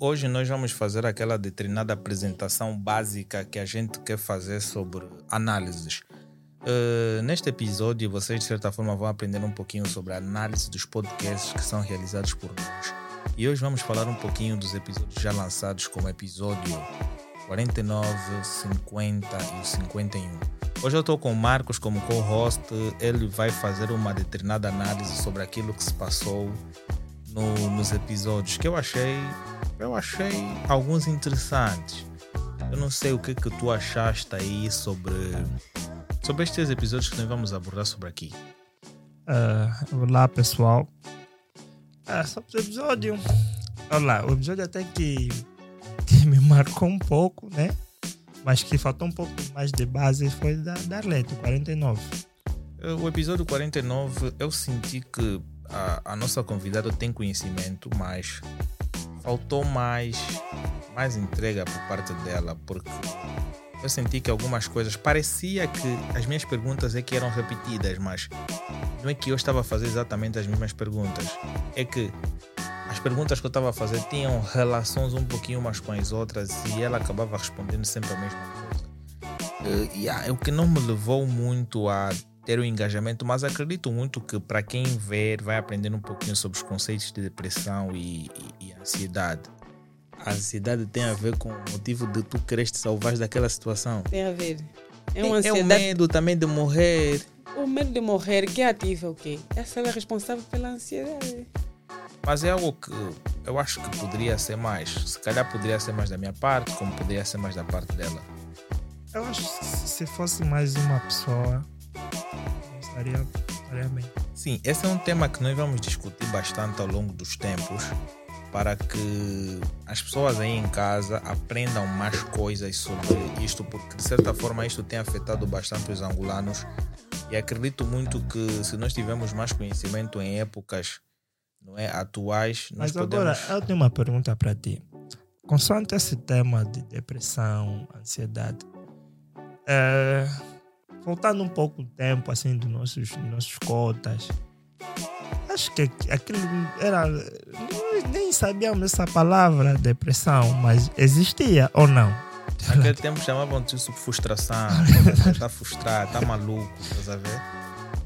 Hoje nós vamos fazer aquela determinada apresentação básica que a gente quer fazer sobre análises. Uh, neste episódio, vocês de certa forma vão aprender um pouquinho sobre a análise dos podcasts que são realizados por nós. E hoje vamos falar um pouquinho dos episódios já lançados, como episódio 49, 50 e 51. Hoje eu estou com o Marcos como co-host. Ele vai fazer uma determinada análise sobre aquilo que se passou no, nos episódios que eu achei, eu achei alguns interessantes. Eu não sei o que que tu achaste aí sobre sobre estes episódios que nós vamos abordar sobre aqui. Uh, olá pessoal. Uh, sobre o episódio. Olá, o episódio até que, que me marcou um pouco, né? Mas que faltou um pouco mais de base foi da, da Arleto, 49. O episódio 49 eu senti que a, a nossa convidada tem conhecimento, mas faltou mais, mais entrega por parte dela, porque eu senti que algumas coisas parecia que as minhas perguntas é que eram repetidas, mas não é que eu estava a fazer exatamente as mesmas perguntas, é que as perguntas que eu estava a fazer tinham relações um pouquinho umas com as outras e ela acabava respondendo sempre a mesma coisa. Uh, yeah, o que não me levou muito a ter o um engajamento, mas acredito muito que para quem ver vai aprender um pouquinho sobre os conceitos de depressão e, e, e ansiedade a ansiedade tem a ver com o motivo de tu queres te salvar daquela situação. Tem a ver. É, uma ansiedade... é o medo também de morrer. O medo de morrer que ativa o quê? Essa é responsável pela ansiedade. Mas é algo que eu acho que poderia ser mais. Se calhar poderia ser mais da minha parte, como poderia ser mais da parte dela. Eu acho que se fosse mais uma pessoa, estaria, estaria bem. Sim, esse é um tema que nós vamos discutir bastante ao longo dos tempos para que as pessoas aí em casa aprendam mais coisas sobre isto, porque de certa forma isto tem afetado bastante os angolanos e acredito muito que se nós tivermos mais conhecimento em épocas não é, atuais, nós Mas podemos... agora eu tenho uma pergunta para ti. Consoante esse tema de depressão, ansiedade, é, voltando um pouco o tempo assim dos nossos, dos nossos cotas, acho que aquilo era. Nem sabíamos essa palavra, depressão, mas existia ou não? Naquele tempo chamavam disso frustração. está frustrado, está maluco, estás a ver?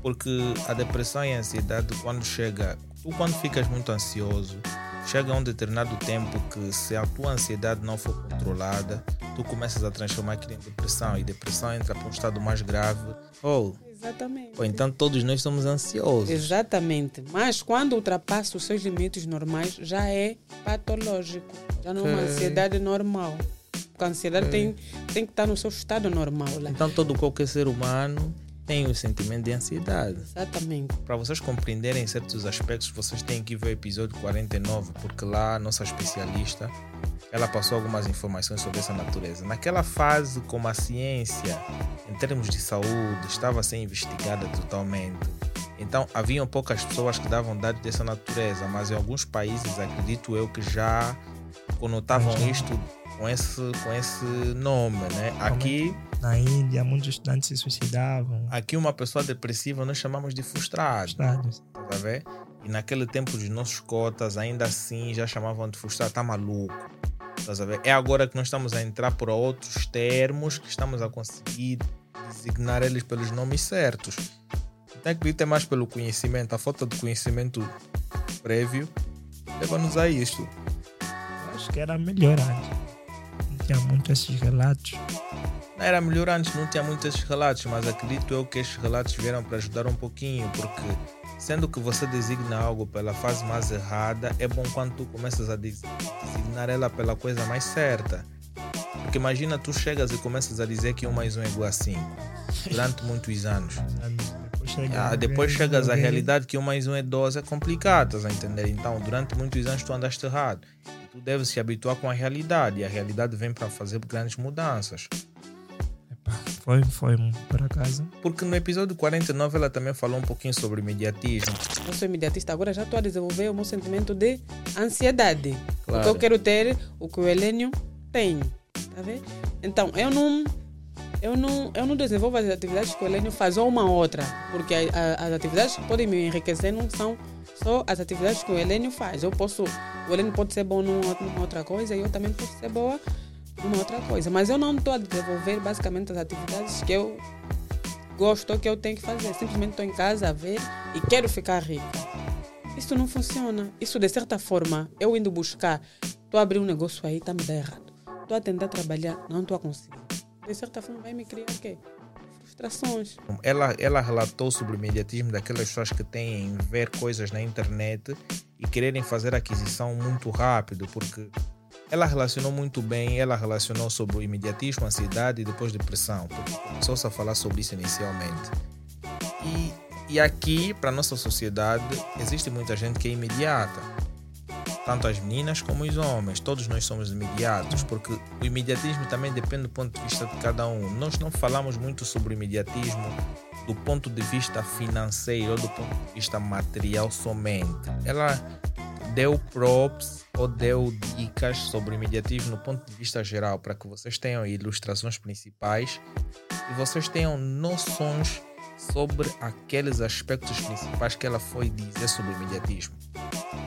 Porque a depressão e a ansiedade, quando chega, tu quando ficas muito ansioso, chega um determinado tempo que se a tua ansiedade não for controlada, tu começas a transformar aquilo em depressão e depressão entra para um estado mais grave. Ou Exatamente. Ou então todos nós somos ansiosos. Exatamente. Mas quando ultrapassa os seus limites normais, já é patológico. Já não é uma ansiedade normal. Porque a ansiedade tem, tem que estar no seu estado normal. Lá. Então todo qualquer ser humano tem o sentimento de ansiedade. Exatamente. Para vocês compreenderem certos aspectos, vocês têm que ver o episódio 49, porque lá a nossa especialista ela passou algumas informações sobre essa natureza. Naquela fase, como a ciência, em termos de saúde, estava ser investigada totalmente, então haviam poucas pessoas que davam dados dessa natureza, mas em alguns países, acredito eu, que já conotavam isto com esse, com esse nome, né? Aqui na Índia, muitos estudantes se suicidavam. Aqui uma pessoa depressiva nós chamamos de frustrado. Frustrados. Tá ver? E naquele tempo os nossos cotas ainda assim já chamavam de frustrado, tá maluco. Tá ver? É agora que nós estamos a entrar por outros termos que estamos a conseguir designar eles pelos nomes certos. Então acredito é mais pelo conhecimento, a falta de conhecimento prévio leva-nos a isto. acho que era melhor antes. Tinha muito esses relatos. Não era melhor antes, não tinha muitos esses relatos, mas acredito eu que esses relatos vieram para ajudar um pouquinho, porque sendo que você designa algo pela fase mais errada, é bom quando tu começas a designar ela pela coisa mais certa. Porque imagina tu chegas e começas a dizer que 1 mais 1 é igual a 5 durante muitos anos. Depois, chega ah, depois chegas à realidade que 1 mais 1 é 12, é complicado, estás a entender? Então, durante muitos anos tu andaste errado. Tu deves se habituar com a realidade, e a realidade vem para fazer grandes mudanças. Foi, foi, por acaso. Porque no episódio 49 ela também falou um pouquinho sobre imediatismo. Eu sou imediatista, agora já estou a desenvolver o meu sentimento de ansiedade. Claro. Porque eu quero ter o que o Helênio tem. Tá vendo? Então, eu não. eu não, eu não desenvolvo as atividades que o Helênio faz ou uma outra, porque a, a, as atividades que podem me enriquecer não são só as atividades que o Helênio faz. Eu posso, o Helênio pode ser bom numa, numa outra coisa e eu também posso ser boa numa outra coisa. Mas eu não estou a desenvolver basicamente as atividades que eu gosto ou que eu tenho que fazer. Simplesmente estou em casa a ver e quero ficar rica. Isso não funciona. Isso, de certa forma, eu indo buscar, estou a abrir um negócio aí, está me dando errado. Estou a tentar trabalhar, não estou a conseguir. De certa forma, vai me criar o quê? Frustrações. Ela, ela relatou sobre o imediatismo daquelas pessoas que têm ver coisas na internet e quererem fazer aquisição muito rápido, porque ela relacionou muito bem, ela relacionou sobre o imediatismo, ansiedade e depois depressão, porque começou-se a falar sobre isso inicialmente. E, e aqui, para a nossa sociedade, existe muita gente que é imediata. Tanto as meninas como os homens, todos nós somos imediatos, porque o imediatismo também depende do ponto de vista de cada um. Nós não falamos muito sobre o imediatismo do ponto de vista financeiro ou do ponto de vista material somente. Ela deu props ou deu dicas sobre imediatismo no ponto de vista geral para que vocês tenham ilustrações principais e vocês tenham noções sobre aqueles aspectos principais que ela foi dizer sobre imediatismo.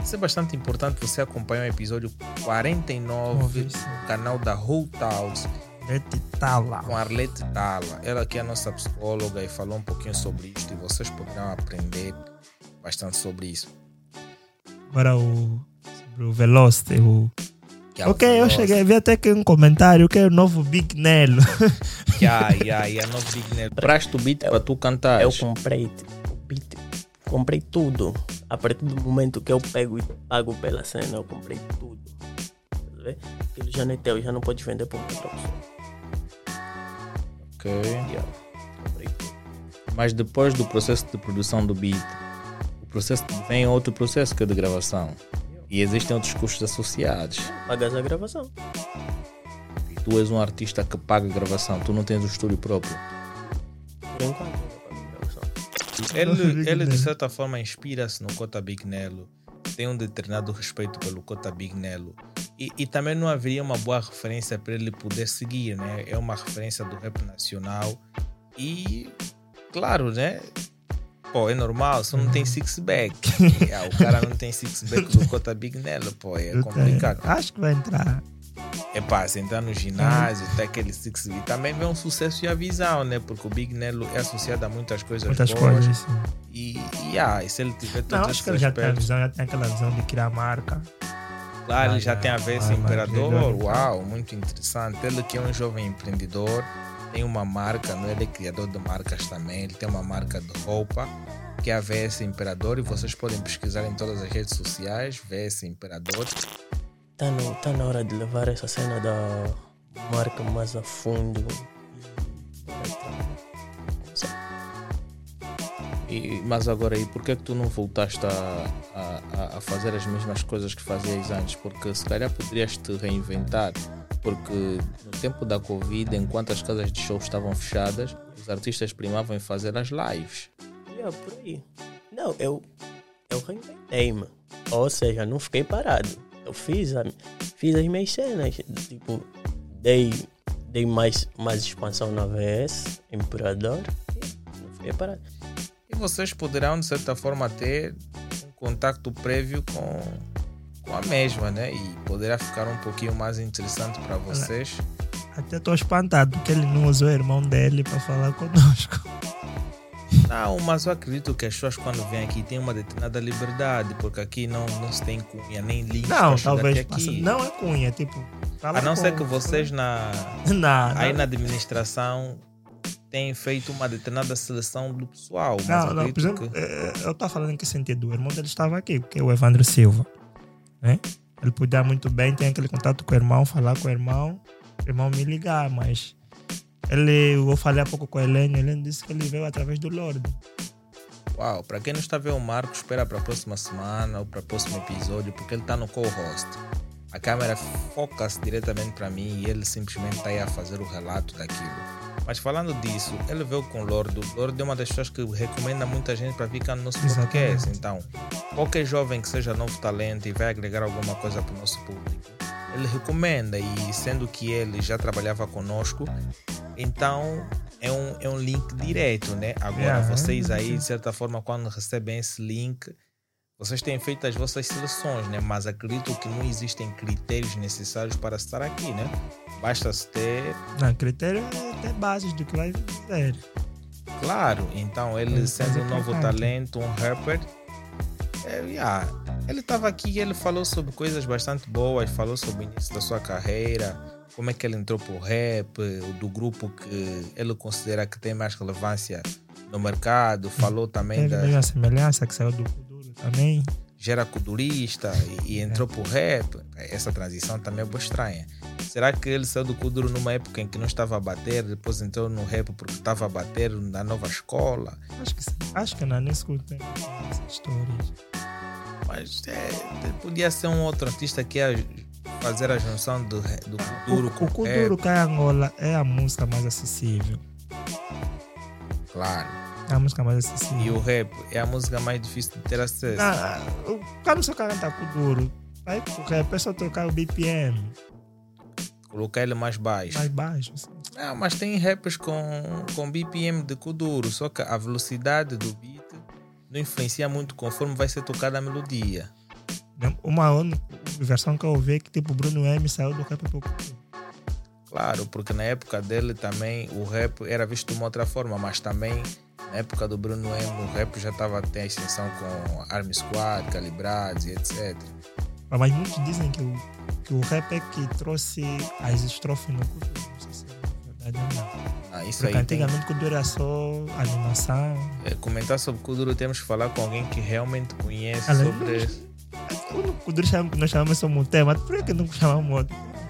Isso é bastante importante você acompanhar o episódio 49 no canal da Whole House Arlete Tala. Com Arlete Tala. Ela que é a nossa psicóloga e falou um pouquinho sobre isto e vocês poderão aprender bastante sobre isso. Agora o, sobre o Velocity, o Que é ok, eu cheguei, vi até que um comentário que é o novo Big Nelo. Yeah, yeah, yeah, no Big Net. Praste o beat para tu cantar. Eu comprei tipo, comprei tudo. A partir do momento que eu pego e pago pela cena, eu comprei tudo. Tá? Aquilo já não é teu, já não podes vender para outra pessoa. Ok. Yeah, comprei tudo. Mas depois do processo de produção do beat, o processo vem outro processo que é de gravação. E existem outros custos associados. Pagas a gravação. E tu és um artista que paga a gravação, tu não tens o estúdio próprio. Por enquanto, Ele, ele de certa forma inspira-se no Cota Big Nelo, tem um determinado respeito pelo Cota Big Nelo. E, e também não haveria uma boa referência para ele poder seguir, né? É uma referência do rap nacional. E, claro, né? Pô, é normal, só não tem six-back. Ah, o cara não tem six-back do Cota Big Nelo, pô, é complicado. Acho que vai entrar. É pá, se entrar no ginásio, tá aquele six E também vem um sucesso e a visão, né? Porque o Big Nelo é associado a muitas coisas Muitas boas. coisas. Sim. E, e, ah, e se ele tiver todos Não, acho que ele já tem visão, já tem aquela visão de criar marca. claro, ele Ah, já já. tem a ver esse Ah, imperador. ele- Uau, muito interessante. Ele que é um jovem empreendedor, tem uma marca, não? ele é criador de marcas também. Ele tem uma marca de roupa que é a VS Imperador e vocês podem pesquisar em todas as redes sociais, VS Imperador. Tá, no, tá na hora de levar essa cena da marca mais a fundo. E, mas agora aí, por que é que tu não voltaste a, a, a fazer as mesmas coisas que fazias antes? Porque se calhar poderias te reinventar. Porque no tempo da Covid, enquanto as casas de show estavam fechadas, os artistas primavam em fazer as lives. Yeah, por aí. Não, eu, eu reinventei-me. Ou seja, não fiquei parado. Eu fiz, a, fiz as minhas cenas. Tipo, dei, dei mais, mais expansão na VS, Imperador. e Não fiquei parado. E vocês poderão, de certa forma, ter um contato prévio com, com a mesma, né? E poderá ficar um pouquinho mais interessante para vocês. Até estou espantado que ele não usou o irmão dele para falar conosco. Não, mas eu acredito que as pessoas quando vêm aqui têm uma determinada liberdade, porque aqui não, não se tem cunha nem link. Não, talvez. aqui. Não é cunha, tipo. fala A não ser que vocês na, aí não. na administração têm feito uma determinada seleção do pessoal. Não, não, por exemplo, que... eh, eu estou falando em que sentido? O irmão dele estava aqui, que é o Evandro Silva. Né? Ele podia muito bem ter aquele contato com o irmão, falar com o irmão, o irmão me ligar, mas ele, eu falei há pouco com a Helene, a Helene disse que ele veio através do Lorde. Uau, para quem não está ver o Marco, espera para a próxima semana ou para o próximo episódio, porque ele está no co-host. A câmera foca-se diretamente para mim e ele simplesmente está aí a fazer o relato daquilo. Mas falando disso, ele veio com o Lorde. O Lorde é uma das pessoas que recomenda muita gente para vir cá no nosso podcast. Exatamente. Então, qualquer jovem que seja novo talento e vai agregar alguma coisa para o nosso público, ele recomenda. E sendo que ele já trabalhava conosco, Então é um, é um link direto, né? Agora Yeah, vocês aí, de certa forma, quando recebem esse link, vocês têm feito as vossas seleções, né? Mas acredito que não existem critérios necessários para estar aqui, né? Basta-se ter, Não, critério é ter bases do que vai fazer. claro. Então, ele Hum, sendo um é novo talento, um rapper, é, yeah, ele estava aqui e ele falou sobre coisas bastante boas, falou sobre o início da sua carreira, como é que ele entrou pro rap, do grupo que ele considera que tem mais relevância no mercado, falou também da a semelhança que saiu do Kuduro também. gera kudurista e, e entrou pro rap. Essa transição também é boa estranha. Será que ele saiu do Kuduro numa época em que não estava a bater, depois entrou no rap porque estava a bater na nova escola? Acho que sim. Acho que não, nem escutei essas histórias. Mas é, podia ser um outro artista que ia fazer a junção do, do Kuduro o, com o Kuduro Kai Angola é a música mais acessível. claro. É a música mais acessível. E o rap é a música mais difícil de ter acesso. Ah, o- quando você canta Kuduro, aí o rap é só trocar o BPM Colocar ele mais baixo. mais baixo. assim. Não, mas tem rappers com, com BPM de Kuduro, só que a velocidade do beat não influencia muito conforme vai ser tocada a melodia. Uma versão que eu ouvi é que tipo Bruno M saiu do rap Kuduro. Claro, porque na época dele também o rap era visto de uma outra forma, mas também na época do Bruno M o rap já estava a ter ascensão com Army Squad, Calibrados e etc. Mas muitos dizem que o, que o rap é que trouxe as estrofes no Kuduro. É verdade. Ah, isso Porque aí tem, antigamente Kuduro era só animação. é, comentar sobre Kuduro temos que falar com alguém que realmente conhece Além sobre O Kuduro chama, nós chamamos só um tema. Por que não chamamos?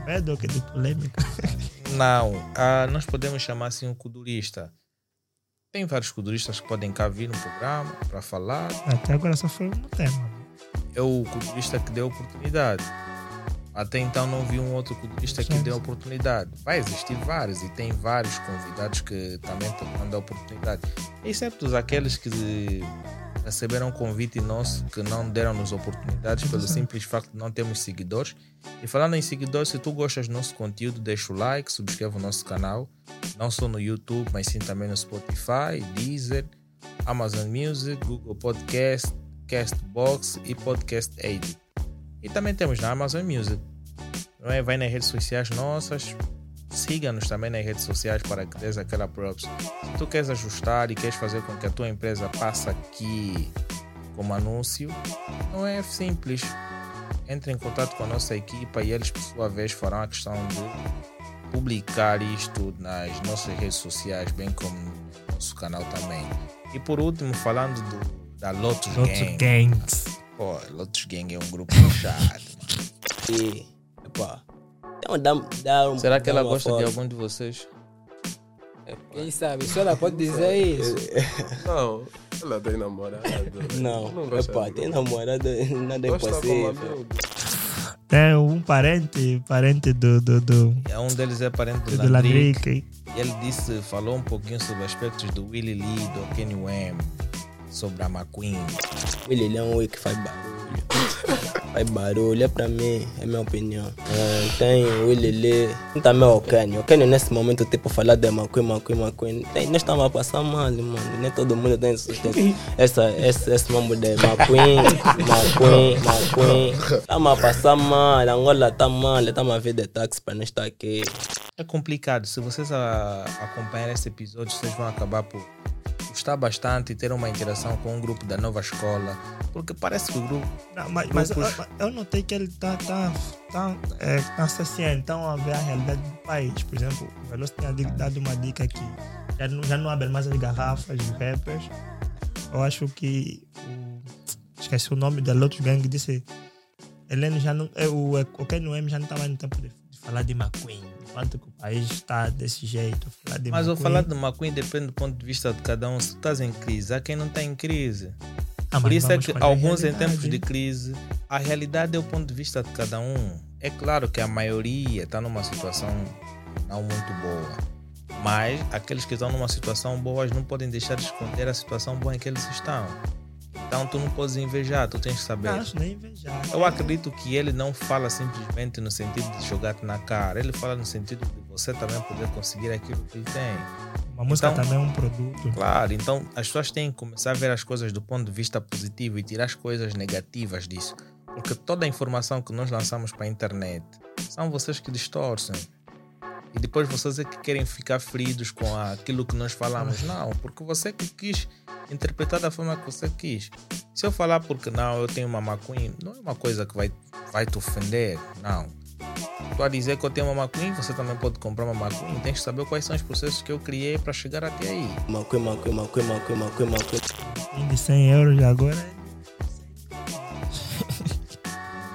Medo que de polêmica. Não, ah, nós podemos chamar assim um kudurista. Tem vários kuduristas que podem cá vir no programa para falar. Até agora só foi um tema. É o kudurista que deu oportunidade. Até então não vi um outro kudurista que sim. oportunidade. Vai existir vários e tem vários convidados que também estão dando oportunidade. Exceto aqueles que receberam convite nosso que não deram-nos oportunidades pelo Sim. simples facto de não termos seguidores. E falando em seguidores, se tu gostas do nosso conteúdo, deixa o like, subscreve o nosso canal, não só no YouTube, mas sim também no Spotify, Deezer, Amazon Music, Google Podcast, Castbox e Podcast Edit. E também temos na Amazon Music. Não é? Vai nas redes sociais nossas, siga-nos também nas redes sociais para que dês aquela props. Se tu queres ajustar e queres fazer com que a tua empresa passe aqui como anúncio, não é simples. Entre em contato com a nossa equipa e eles, por sua vez, farão a questão de publicar isto nas nossas redes sociais, bem como no nosso canal também. E por último, falando do, da Lotus Gang. gangs. Pô, Lotus Gang é um grupo fechado. E, epá, então dá, dá um, Será que dá ela gosta de algum de vocês? Quem sabe? Só ela pode dizer isso. Não, ela tem namorado. Não, gosta epá, de- tem namorada, nada é impossível. Tem um parente, parente do, do, do, É, Um deles é parente do, do Landrick. Landrick. E ele disse, falou um pouquinho sobre aspectos do Willie Lee, do Kenny Wham, sobre a McQueen. Ele é um que faz barulho. faz barulho, é pra mim, é minha opinião. Ah, tem o Willy Lee, tem também o Kenny. O Kenny nesse momento, tipo, falar de McQueen, McQueen, McQueen. Tem, nós estamos a passar mal, mano. Nem todo mundo tem esse, essa, esse, esse mambo de McQueen, McQueen, McQueen. Estamos a passar mal, Angola tá mal, estamos a ver de táxi para nós estar aqui. É complicado. Se vocês a, acompanharem esse episódio, vocês vão acabar por gostar bastante e ter uma interação com um grupo da nova escola. Porque parece que o grupo. Não, mas mas eu, Grupos. eu notei que ele tá, tá, tá, é, tá associando então a ver a realidade do país. Por exemplo, o Veloso tinha di- dado uma dica que já não, já não abre mais as garrafas de rappers. Eu acho que o, esqueci o nome da Lotus Gang disse Heleno já não, é, o, o Ken já não estava no tempo de, de falar de McQueen. Enquanto que o país está desse jeito, falar de Mas McQueen. falar de McQueen depende do ponto de vista de cada um. Se tu estás em crise, há quem não está em crise. Ah, Por isso é que alguns em tempos de crise, a realidade é o ponto de vista de cada um. É claro que a maioria está numa situação não muito boa. Mas aqueles que estão numa situação boa não podem deixar de esconder a situação boa em que eles estão. Então tu não podes invejar, tu tens que saber. Não, invejar. Eu acredito que ele não fala simplesmente no sentido de jogar-te na cara. Ele fala no sentido de você também poder conseguir aquilo que ele tem. Uma música Então- também é um produto. Claro, então as pessoas têm que começar a ver as coisas do ponto de vista positivo e tirar as coisas negativas disso. Porque toda a informação que nós lançamos para a internet são vocês que distorcem. E depois vocês é que querem ficar feridos com aquilo que nós falamos. Não, porque você que quis interpretar da forma que você quis. Se eu falar porque não, eu tenho uma McQueen, não é uma coisa que vai, vai te ofender. Não. Estou a dizer que eu tenho uma McQueen, você também pode comprar uma McQueen. Tem que saber quais são os processos que eu criei para chegar até aí. Macu, macu, macu, macu, macu. Fim de 100 euros agora.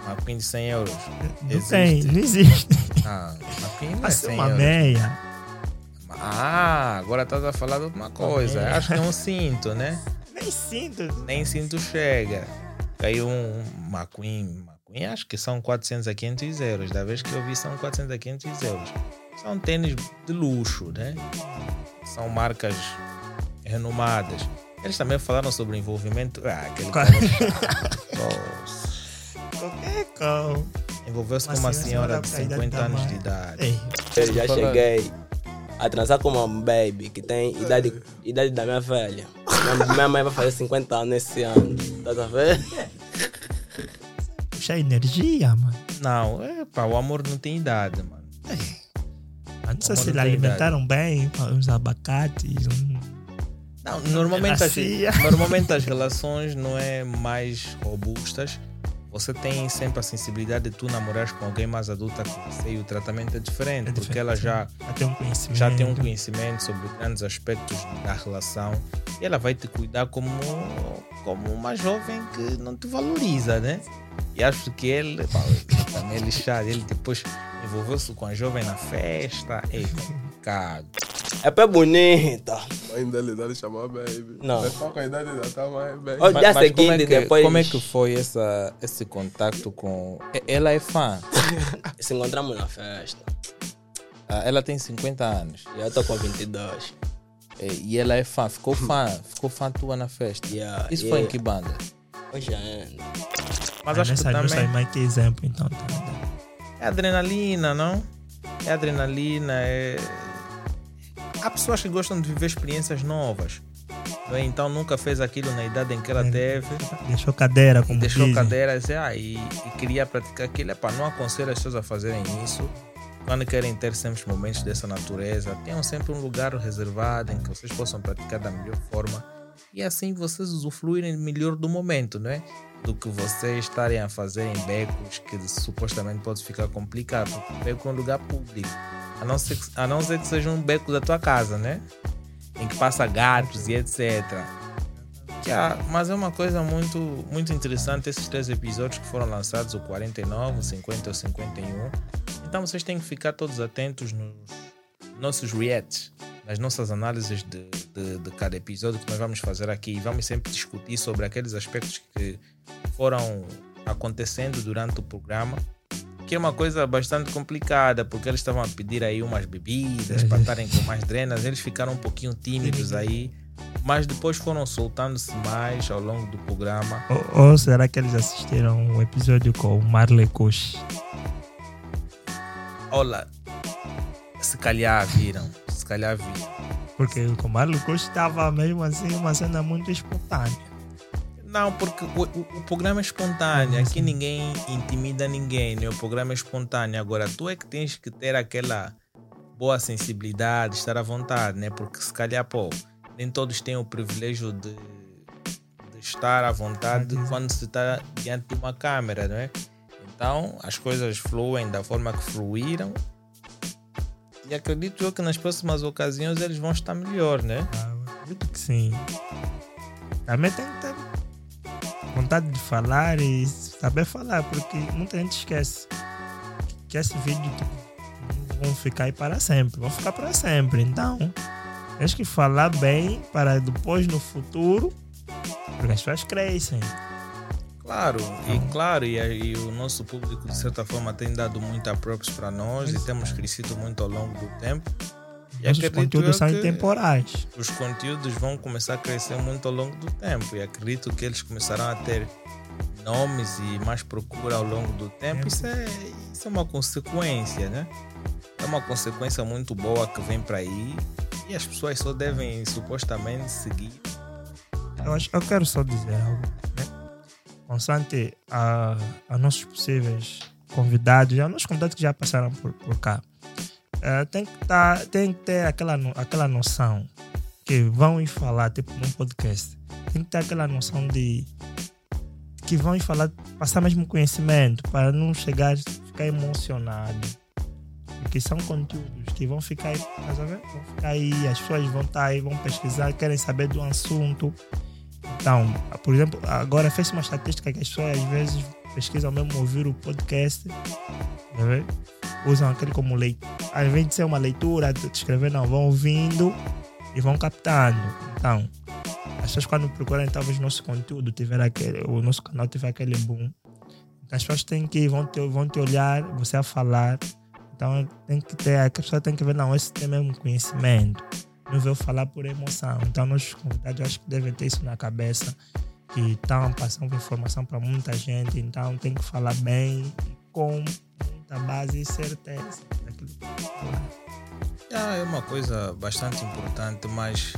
McQueen de 100 euros. Não tem, Existe. não existe. Ah, é Vai ser 100 uma euros. meia. Ah, agora estás a falar de outra coisa. meia. Acho que é um cinto, né? Nem sinto. Nem cinto chega. Caiu um McQueen. McQueen acho que são 400 a 500 euros. Da vez que eu vi são 400 a 500 euros. São tênis de luxo, né? São marcas renomadas. Eles também falaram sobre envolvimento. Ah, aquele Qual-. Nossa. Qualquer coisa. Envolveu-se com Uma senhora senhora de com a idade 50 da anos de idade. Ei, Eu já cheguei a transar com uma baby que tem idade, idade da minha velha. Minha, minha mãe vai fazer 50 anos esse ano. Tá a ver? puxa energia, mano. Não, é pá, o amor não tem idade, mano. Não sei se eles alimentaram bem, uns abacates, um... Não, normalmente as, normalmente as relações não é mais robustas. Você tem sempre a sensibilidade de tu namorares com alguém mais adulta que você e o tratamento é diferente, É porque diferente, ela sim. já, já tem um conhecimento. já tem um conhecimento sobre grandes aspectos da relação e ela vai te cuidar como, como uma jovem que não te valoriza, né? E acho que ele, pá, também é lixado, ele depois envolveu-se com a jovem na festa, é complicado. É pé bonita. A mãe dele dá de chamar baby. Não. Mas só com a idade da tua mãe, baby. Olha, dia como é, seguinte, que, depois como é que foi essa, esse contato com. Ela é fã. se encontramos na festa. Ah, Ela tem 50 anos. E eu tô com 22. E e ela é fã. Ficou fã. Ficou fã tua na festa. Yeah, Isso yeah. foi em que banda? Hoje ainda. Mas Ah, acho que também mãe que exemplo, então. Tá. É adrenalina, não? É adrenalina, é. Há pessoas que gostam de viver experiências novas. não é? Então nunca fez aquilo na idade em que ela É. teve. Deixou cadeira, como deixou dizem. cadeira e, ah, e, e queria praticar aquilo. Epá, não aconselho as pessoas a fazerem isso. Quando querem ter sempre momentos dessa natureza, tenham sempre um lugar reservado em que vocês possam praticar da melhor forma. E assim vocês usufruírem melhor do momento, não é? Do que vocês estarem a fazer em becos que supostamente pode ficar complicado. Porque beco é um lugar público. A não ser a não ser que seja um beco da tua casa, né? Em que passa gatos e etc. Mas é uma coisa muito, muito interessante esses três episódios que foram lançados, o 49, o 50 e o 51. Então vocês têm que ficar todos atentos nos nossos reacts, nas nossas análises de, de, de cada episódio que nós vamos fazer aqui. E vamos sempre discutir sobre aqueles aspectos que foram acontecendo durante o programa. Que é uma coisa bastante complicada, porque eles estavam a pedir aí umas bebidas para estarem com mais drenas, eles ficaram um pouquinho tímidos aí, mas depois foram soltando-se mais ao longo do programa. Ou, ou será que eles assistiram um episódio com o Marley Kush? Olha, se calhar viram, se calhar viram. Porque com o Marley Kush estava mesmo assim uma cena muito espontânea. Não, porque o, o- o programa é espontâneo, aqui ninguém intimida ninguém, né? o programa é espontâneo. Agora, tu é que tens que ter aquela boa sensibilidade, estar à vontade, né? Porque se calhar, pô, nem todos têm o privilégio de, de estar à vontade Uhum. quando se está diante de uma câmera, não é? Então, as coisas fluem da forma que fluíram. E acredito eu que nas próximas ocasiões eles vão estar melhor, né? Ah, acredito que sim. Também tem que ter vontade de falar e saber falar, porque muita gente esquece que esse vídeo não vão ficar aí para sempre, vão ficar para sempre. Então, tens que falar bem para depois no futuro, porque as pessoas crescem. Claro, e claro, e, e o nosso público de certa forma tem dado muita props para nós e temos crescido muito ao longo do tempo. E Nossos acredito conteúdos são intemporais. os conteúdos vão começar a crescer muito ao longo do tempo e acredito que eles começarão a ter nomes e mais procura ao longo do tempo. Isso é, isso é uma consequência, né? uma consequência muito boa que vem para aí e as pessoas só devem supostamente seguir. Eu, acho, eu quero só dizer algo. Né? Constante a, a nossos possíveis convidados, a nossos convidados que já passaram por, por cá, eh, tem, que tá, tem que ter aquela, aquela noção que vão ir falar, tipo num podcast, tem que ter aquela noção de que vão ir falar, passar mesmo conhecimento, para não chegar, ficar emocionado. Porque são conteúdos que vão ficar, aí? Vão ficar aí, as pessoas vão estar aí, vão pesquisar, querem saber do assunto. Então, por exemplo, agora fez uma estatística que as pessoas às vezes pesquisam mesmo ouvir o podcast, tá? Usam aquele como leitura. Ao invés de ser uma leitura, de escrever, não, vão ouvindo e vão captando. Então, as pessoas quando procuram talvez nosso conteúdo, tiver aquele, o nosso canal tiver aquele boom, as pessoas têm que vão te, vão te olhar, você a falar. Então tem que ter, a pessoa tem que ver, não, esse tem mesmo conhecimento. Não veio falar por emoção. Então nossos convidados acho que devem ter isso na cabeça, que estão passando informação para muita gente, então tem que falar bem com muita base e certeza daquilo que falar. Ah, é uma coisa bastante importante, mas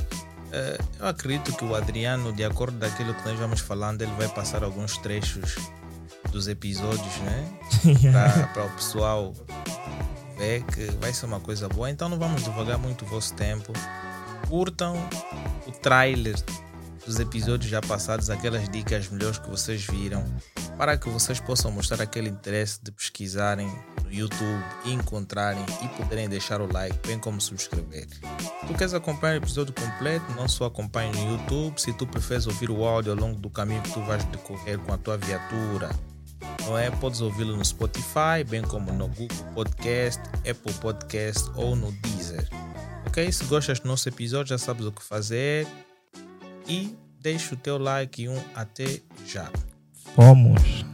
eh, eu acredito que o Adriano, de acordo daquilo que nós vamos falando, ele vai passar alguns trechos dos episódios, né? Para o pessoal ver que vai ser uma coisa boa. Então não vamos devagar muito o vosso tempo. Curtam o trailer dos episódios já passados, aquelas dicas melhores que vocês viram, para que vocês possam mostrar aquele interesse de pesquisarem no YouTube, encontrarem e poderem deixar o like, bem como subscrever. Tu queres acompanhar o episódio completo? Não só acompanhe no YouTube, se tu preferes ouvir o áudio ao longo do caminho que tu vais decorrer com a tua viatura, não é? Podes ouvi-lo no Spotify, bem como no Google Podcast, Apple Podcast ou no Deezer. Ok? Se gostas do nosso episódio, já sabes o que fazer. E deixa o teu like e um até já. Vamos.